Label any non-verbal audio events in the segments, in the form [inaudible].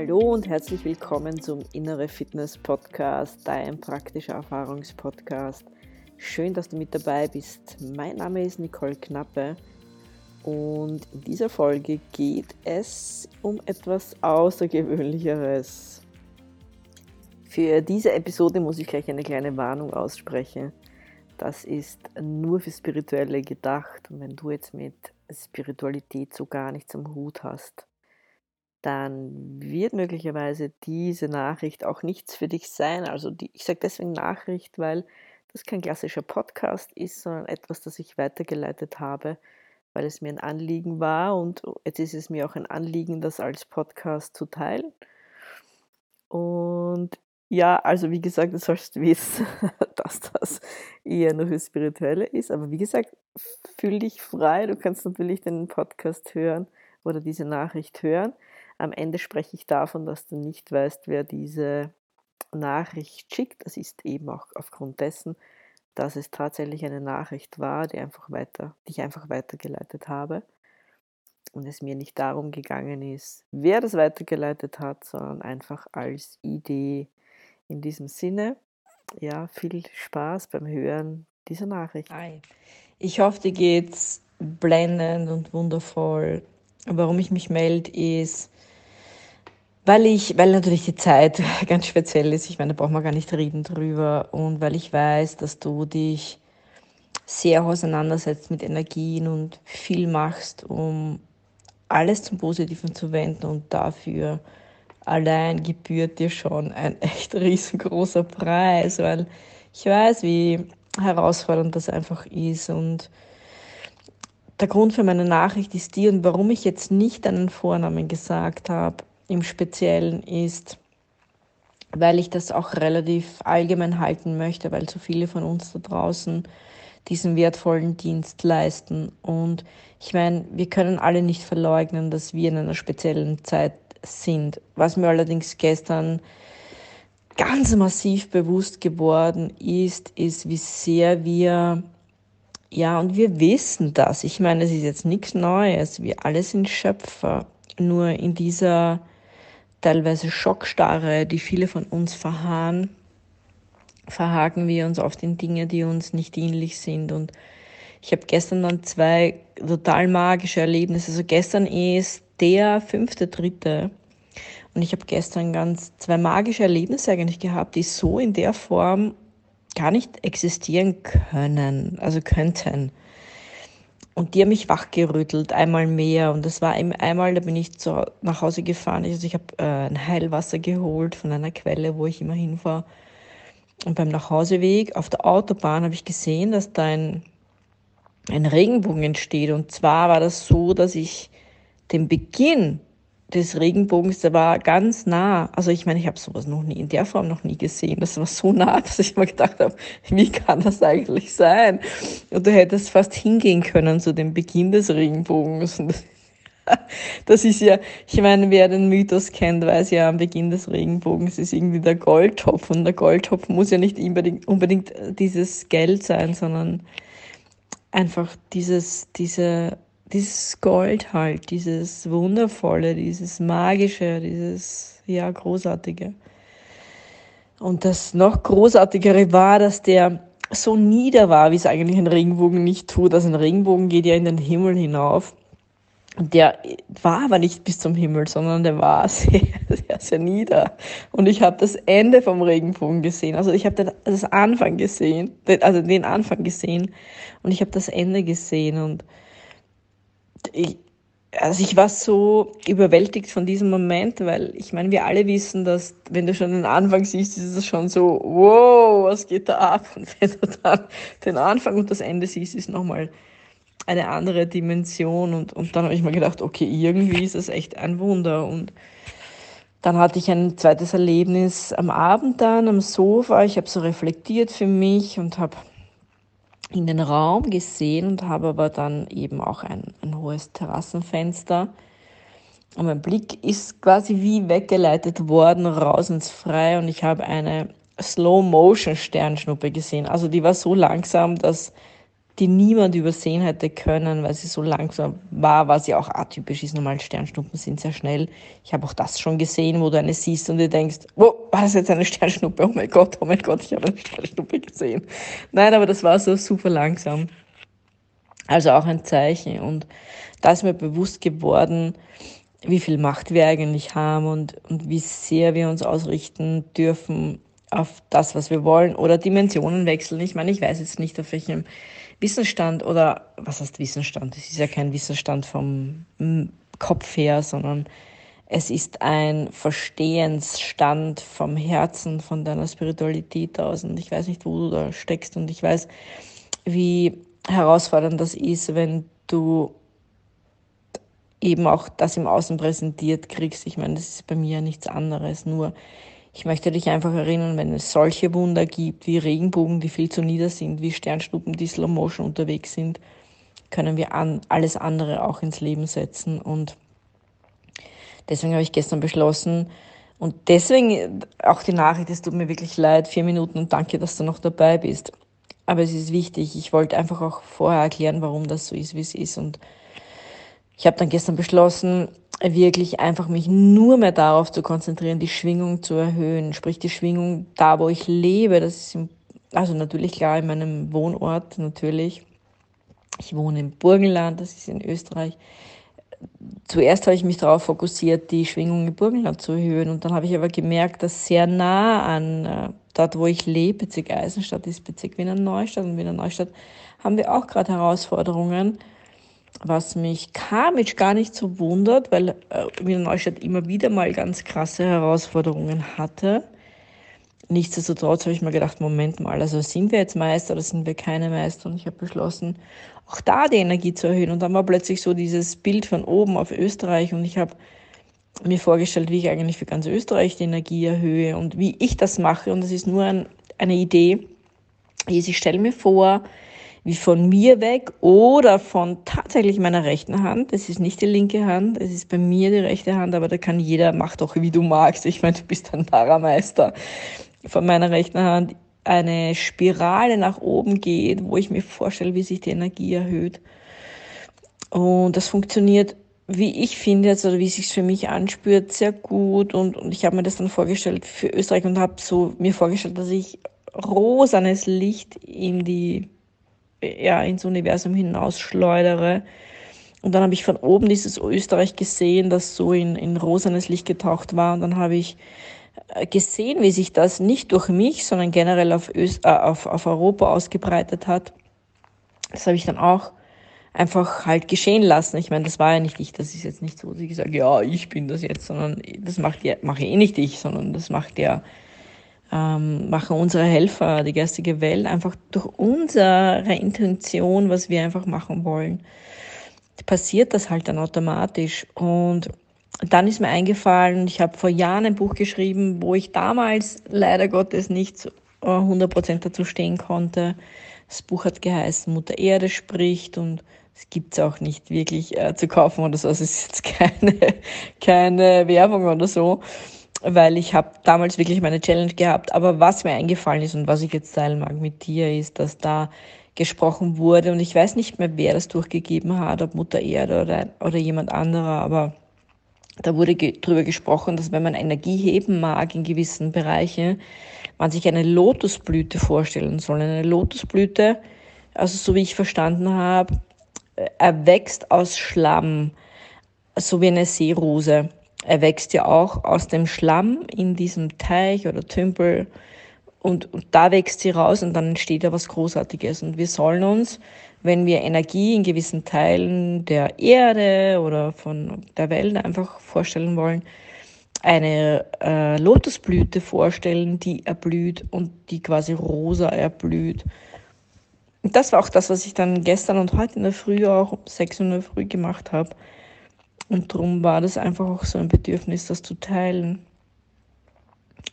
Hallo und herzlich willkommen zum Innere Fitness Podcast, dein praktischer Erfahrungspodcast. Schön, dass du mit dabei bist. Mein Name ist Nicole Knappe und in dieser Folge geht es um etwas Außergewöhnlicheres. Für diese Episode muss ich gleich eine kleine Warnung aussprechen. Das ist nur für Spirituelle gedacht und wenn du jetzt mit Spiritualität so gar nichts am Hut hast, dann wird möglicherweise diese Nachricht auch nichts für dich sein. Also die, ich sage deswegen Nachricht, weil das kein klassischer Podcast ist, sondern etwas, das ich weitergeleitet habe, weil es mir ein Anliegen war und jetzt ist es mir auch ein Anliegen, das als Podcast zu teilen. Und ja, also wie gesagt, du sollst [laughs] wissen, dass das eher nur für Spirituelle ist. Aber wie gesagt, fühl dich frei. Du kannst natürlich den Podcast hören oder diese Nachricht hören. Am Ende spreche ich davon, dass du nicht weißt, wer diese Nachricht schickt. Das ist eben auch aufgrund dessen, dass es tatsächlich eine Nachricht war, die, einfach weiter, die ich einfach weitergeleitet habe. Und es mir nicht darum gegangen ist, wer das weitergeleitet hat, sondern einfach als Idee in diesem Sinne. Ja, viel Spaß beim Hören dieser Nachricht. Hi. Ich hoffe, dir geht's blendend und wundervoll. Warum ich mich melde, ist, weil ich, weil natürlich die Zeit [laughs] ganz speziell ist, ich meine, da braucht man gar nicht reden drüber. Und weil ich weiß, dass du dich sehr auseinandersetzt mit Energien und viel machst, um alles zum Positiven zu wenden und dafür allein gebührt dir schon ein [laughs] echt riesengroßer Preis, weil ich weiß, wie herausfordernd das einfach ist. Und der Grund für meine Nachricht ist die und warum ich jetzt nicht deinen Vornamen gesagt habe, im Speziellen ist, weil ich das auch relativ allgemein halten möchte, weil so viele von uns da draußen diesen wertvollen Dienst leisten. Und ich meine, wir können alle nicht verleugnen, dass wir in einer speziellen Zeit sind. Was mir allerdings gestern ganz massiv bewusst geworden ist, ist, wie sehr wir, ja, und wir wissen das. Ich meine, es ist jetzt nichts Neues. Wir alle sind Schöpfer. Nur in dieser teilweise Schockstarre, die viele von uns verharren, verhaken wir uns oft in Dinge, die uns nicht dienlich sind. Und ich habe gestern dann zwei total magische Erlebnisse. Also gestern ist der fünfte, dritte. Und ich habe gestern ganz zwei magische Erlebnisse eigentlich gehabt, die so in der Form gar nicht existieren können, also könnten. Und die haben mich wachgerüttelt, einmal mehr. Und das war einmal, da bin ich zu, nach Hause gefahren. Also ich habe äh, ein Heilwasser geholt von einer Quelle, wo ich immer hinfahre. Und beim Nachhauseweg auf der Autobahn habe ich gesehen, dass da ein, ein Regenbogen entsteht. Und zwar war das so, dass ich den Beginn des Regenbogens, der war ganz nah. Also ich meine, ich habe sowas noch nie in der Form noch nie gesehen. Das war so nah, [laughs] dass ich mir gedacht habe, wie kann das eigentlich sein? Und du hättest fast hingehen können zu dem Beginn des Regenbogens. [laughs] Das ist ja, ich meine, wer den Mythos kennt, weiß ja, am Beginn des Regenbogens ist irgendwie der Goldtopf. Und der Goldtopf muss ja nicht unbedingt, unbedingt dieses Geld sein, sondern einfach dieses, diese dieses Gold halt, dieses Wundervolle, dieses Magische, dieses, ja, Großartige. Und das noch Großartigere war, dass der so nieder war, wie es eigentlich ein Regenbogen nicht tut. Also ein Regenbogen geht ja in den Himmel hinauf. Und der war aber nicht bis zum Himmel, sondern der war [laughs] sehr, sehr, sehr nieder. Und ich habe das Ende vom Regenbogen gesehen. Also ich habe das Anfang gesehen, also den Anfang gesehen. Und ich habe das Ende gesehen. Und ich, also ich war so überwältigt von diesem Moment, weil ich meine, wir alle wissen, dass wenn du schon den Anfang siehst, ist es schon so, wow, was geht da ab? Und wenn du dann den Anfang und das Ende siehst, ist nochmal eine andere Dimension. Und, und dann habe ich mir gedacht, okay, irgendwie ist es echt ein Wunder. Und dann hatte ich ein zweites Erlebnis am Abend dann am Sofa. Ich habe so reflektiert für mich und habe in den Raum gesehen und habe aber dann eben auch ein, ein hohes Terrassenfenster. Und mein Blick ist quasi wie weggeleitet worden, raus ins Freie und ich habe eine Slow-Motion-Sternschnuppe gesehen. Also die war so langsam, dass die niemand übersehen hätte können, weil sie so langsam war, was ja auch atypisch ist. Normal Sternschnuppen sind sehr schnell. Ich habe auch das schon gesehen, wo du eine siehst und du denkst, wo, war das jetzt eine Sternschnuppe? Oh mein Gott, oh mein Gott, ich habe eine Sternschnuppe gesehen. Nein, aber das war so super langsam. Also auch ein Zeichen. Und da ist mir bewusst geworden, wie viel Macht wir eigentlich haben und, und wie sehr wir uns ausrichten dürfen auf das, was wir wollen oder Dimensionen wechseln. Ich meine, ich weiß jetzt nicht, auf welchem Wissensstand oder was heißt Wissensstand? Das ist ja kein Wissensstand vom Kopf her, sondern es ist ein Verstehensstand vom Herzen, von deiner Spiritualität aus. Und ich weiß nicht, wo du da steckst. Und ich weiß, wie herausfordernd das ist, wenn du eben auch das im Außen präsentiert kriegst. Ich meine, das ist bei mir ja nichts anderes. Nur ich möchte dich einfach erinnern, wenn es solche Wunder gibt, wie Regenbogen, die viel zu nieder sind, wie Sternschnuppen, die Slow Motion unterwegs sind, können wir an, alles andere auch ins Leben setzen. Und deswegen habe ich gestern beschlossen, und deswegen auch die Nachricht, es tut mir wirklich leid, vier Minuten und danke, dass du noch dabei bist. Aber es ist wichtig. Ich wollte einfach auch vorher erklären, warum das so ist, wie es ist. Und ich habe dann gestern beschlossen, wirklich einfach mich nur mehr darauf zu konzentrieren, die Schwingung zu erhöhen. Sprich, die Schwingung da, wo ich lebe, das ist im, also natürlich klar in meinem Wohnort, natürlich. Ich wohne im Burgenland, das ist in Österreich. Zuerst habe ich mich darauf fokussiert, die Schwingung im Burgenland zu erhöhen. Und dann habe ich aber gemerkt, dass sehr nah an äh, dort, wo ich lebe, Bezirk Eisenstadt ist Bezirk Wiener Neustadt und Wiener Neustadt, haben wir auch gerade Herausforderungen was mich karmisch gar nicht so wundert, weil äh, Wiener Neustadt immer wieder mal ganz krasse Herausforderungen hatte. Nichtsdestotrotz habe ich mir gedacht, Moment mal, also sind wir jetzt Meister oder sind wir keine Meister? Und ich habe beschlossen, auch da die Energie zu erhöhen. Und dann war plötzlich so dieses Bild von oben auf Österreich und ich habe mir vorgestellt, wie ich eigentlich für ganz Österreich die Energie erhöhe und wie ich das mache. Und das ist nur ein, eine Idee. Ich stelle mir vor, wie von mir weg oder von tatsächlich meiner rechten Hand. Das ist nicht die linke Hand, es ist bei mir die rechte Hand, aber da kann jeder, mach doch wie du magst. Ich meine, du bist ein Parameister. Von meiner rechten Hand eine Spirale nach oben geht, wo ich mir vorstelle, wie sich die Energie erhöht. Und das funktioniert, wie ich finde jetzt, oder wie es sich für mich anspürt, sehr gut. Und, und ich habe mir das dann vorgestellt für Österreich und habe so mir vorgestellt, dass ich rosanes Licht in die ja, ins Universum hinausschleudere. Und dann habe ich von oben dieses Österreich gesehen, das so in, in rosanes Licht getaucht war. Und dann habe ich äh, gesehen, wie sich das nicht durch mich, sondern generell auf, Öst, äh, auf, auf Europa ausgebreitet hat. Das habe ich dann auch einfach halt geschehen lassen. Ich meine, das war ja nicht ich, das ist jetzt nicht so, dass ich sage, ja, ich bin das jetzt, sondern das macht ja, mache eh nicht ich, sondern das macht ja ähm, machen unsere Helfer, die geistige Welt, einfach durch unsere Intention, was wir einfach machen wollen, passiert das halt dann automatisch. Und dann ist mir eingefallen, ich habe vor Jahren ein Buch geschrieben, wo ich damals leider Gottes nicht 100% dazu stehen konnte. Das Buch hat geheißen Mutter Erde spricht und es gibt's auch nicht wirklich äh, zu kaufen oder so. Also es ist jetzt keine, [laughs] keine Werbung oder so weil ich habe damals wirklich meine Challenge gehabt. Aber was mir eingefallen ist und was ich jetzt teilen mag mit dir, ist, dass da gesprochen wurde und ich weiß nicht mehr, wer das durchgegeben hat, ob Mutter Erde oder, oder jemand anderer, aber da wurde ge drüber gesprochen, dass wenn man Energie heben mag in gewissen Bereichen, man sich eine Lotusblüte vorstellen soll. Eine Lotusblüte, also so wie ich verstanden habe, erwächst aus Schlamm, so wie eine Seerose. Er wächst ja auch aus dem Schlamm in diesem Teich oder Tümpel und, und da wächst sie raus und dann entsteht ja was Großartiges. Und wir sollen uns, wenn wir Energie in gewissen Teilen der Erde oder von der Welt einfach vorstellen wollen, eine äh, Lotusblüte vorstellen, die erblüht und die quasi rosa erblüht. Und das war auch das, was ich dann gestern und heute in der Früh auch um 6 Uhr in der Früh gemacht habe. Und darum war das einfach auch so ein Bedürfnis, das zu teilen.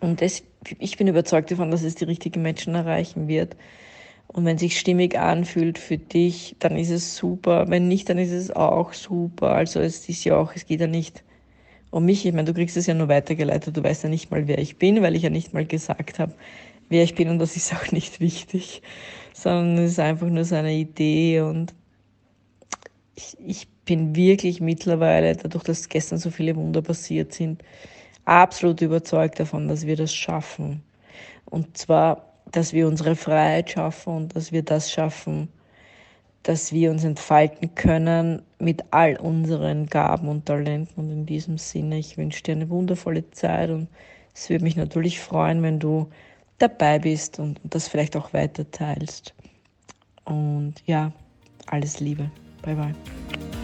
Und das, ich bin überzeugt davon, dass es die richtigen Menschen erreichen wird. Und wenn es sich stimmig anfühlt für dich, dann ist es super. Wenn nicht, dann ist es auch super. Also es ist ja auch, es geht ja nicht um mich. Ich meine, du kriegst es ja nur weitergeleitet. Du weißt ja nicht mal, wer ich bin, weil ich ja nicht mal gesagt habe, wer ich bin. Und das ist auch nicht wichtig, sondern es ist einfach nur seine Idee und ich, ich bin wirklich mittlerweile, dadurch, dass gestern so viele Wunder passiert sind, absolut überzeugt davon, dass wir das schaffen. Und zwar, dass wir unsere Freiheit schaffen und dass wir das schaffen, dass wir uns entfalten können mit all unseren Gaben und Talenten. Und in diesem Sinne, ich wünsche dir eine wundervolle Zeit und es würde mich natürlich freuen, wenn du dabei bist und das vielleicht auch weiter teilst. Und ja, alles Liebe. Bye bye.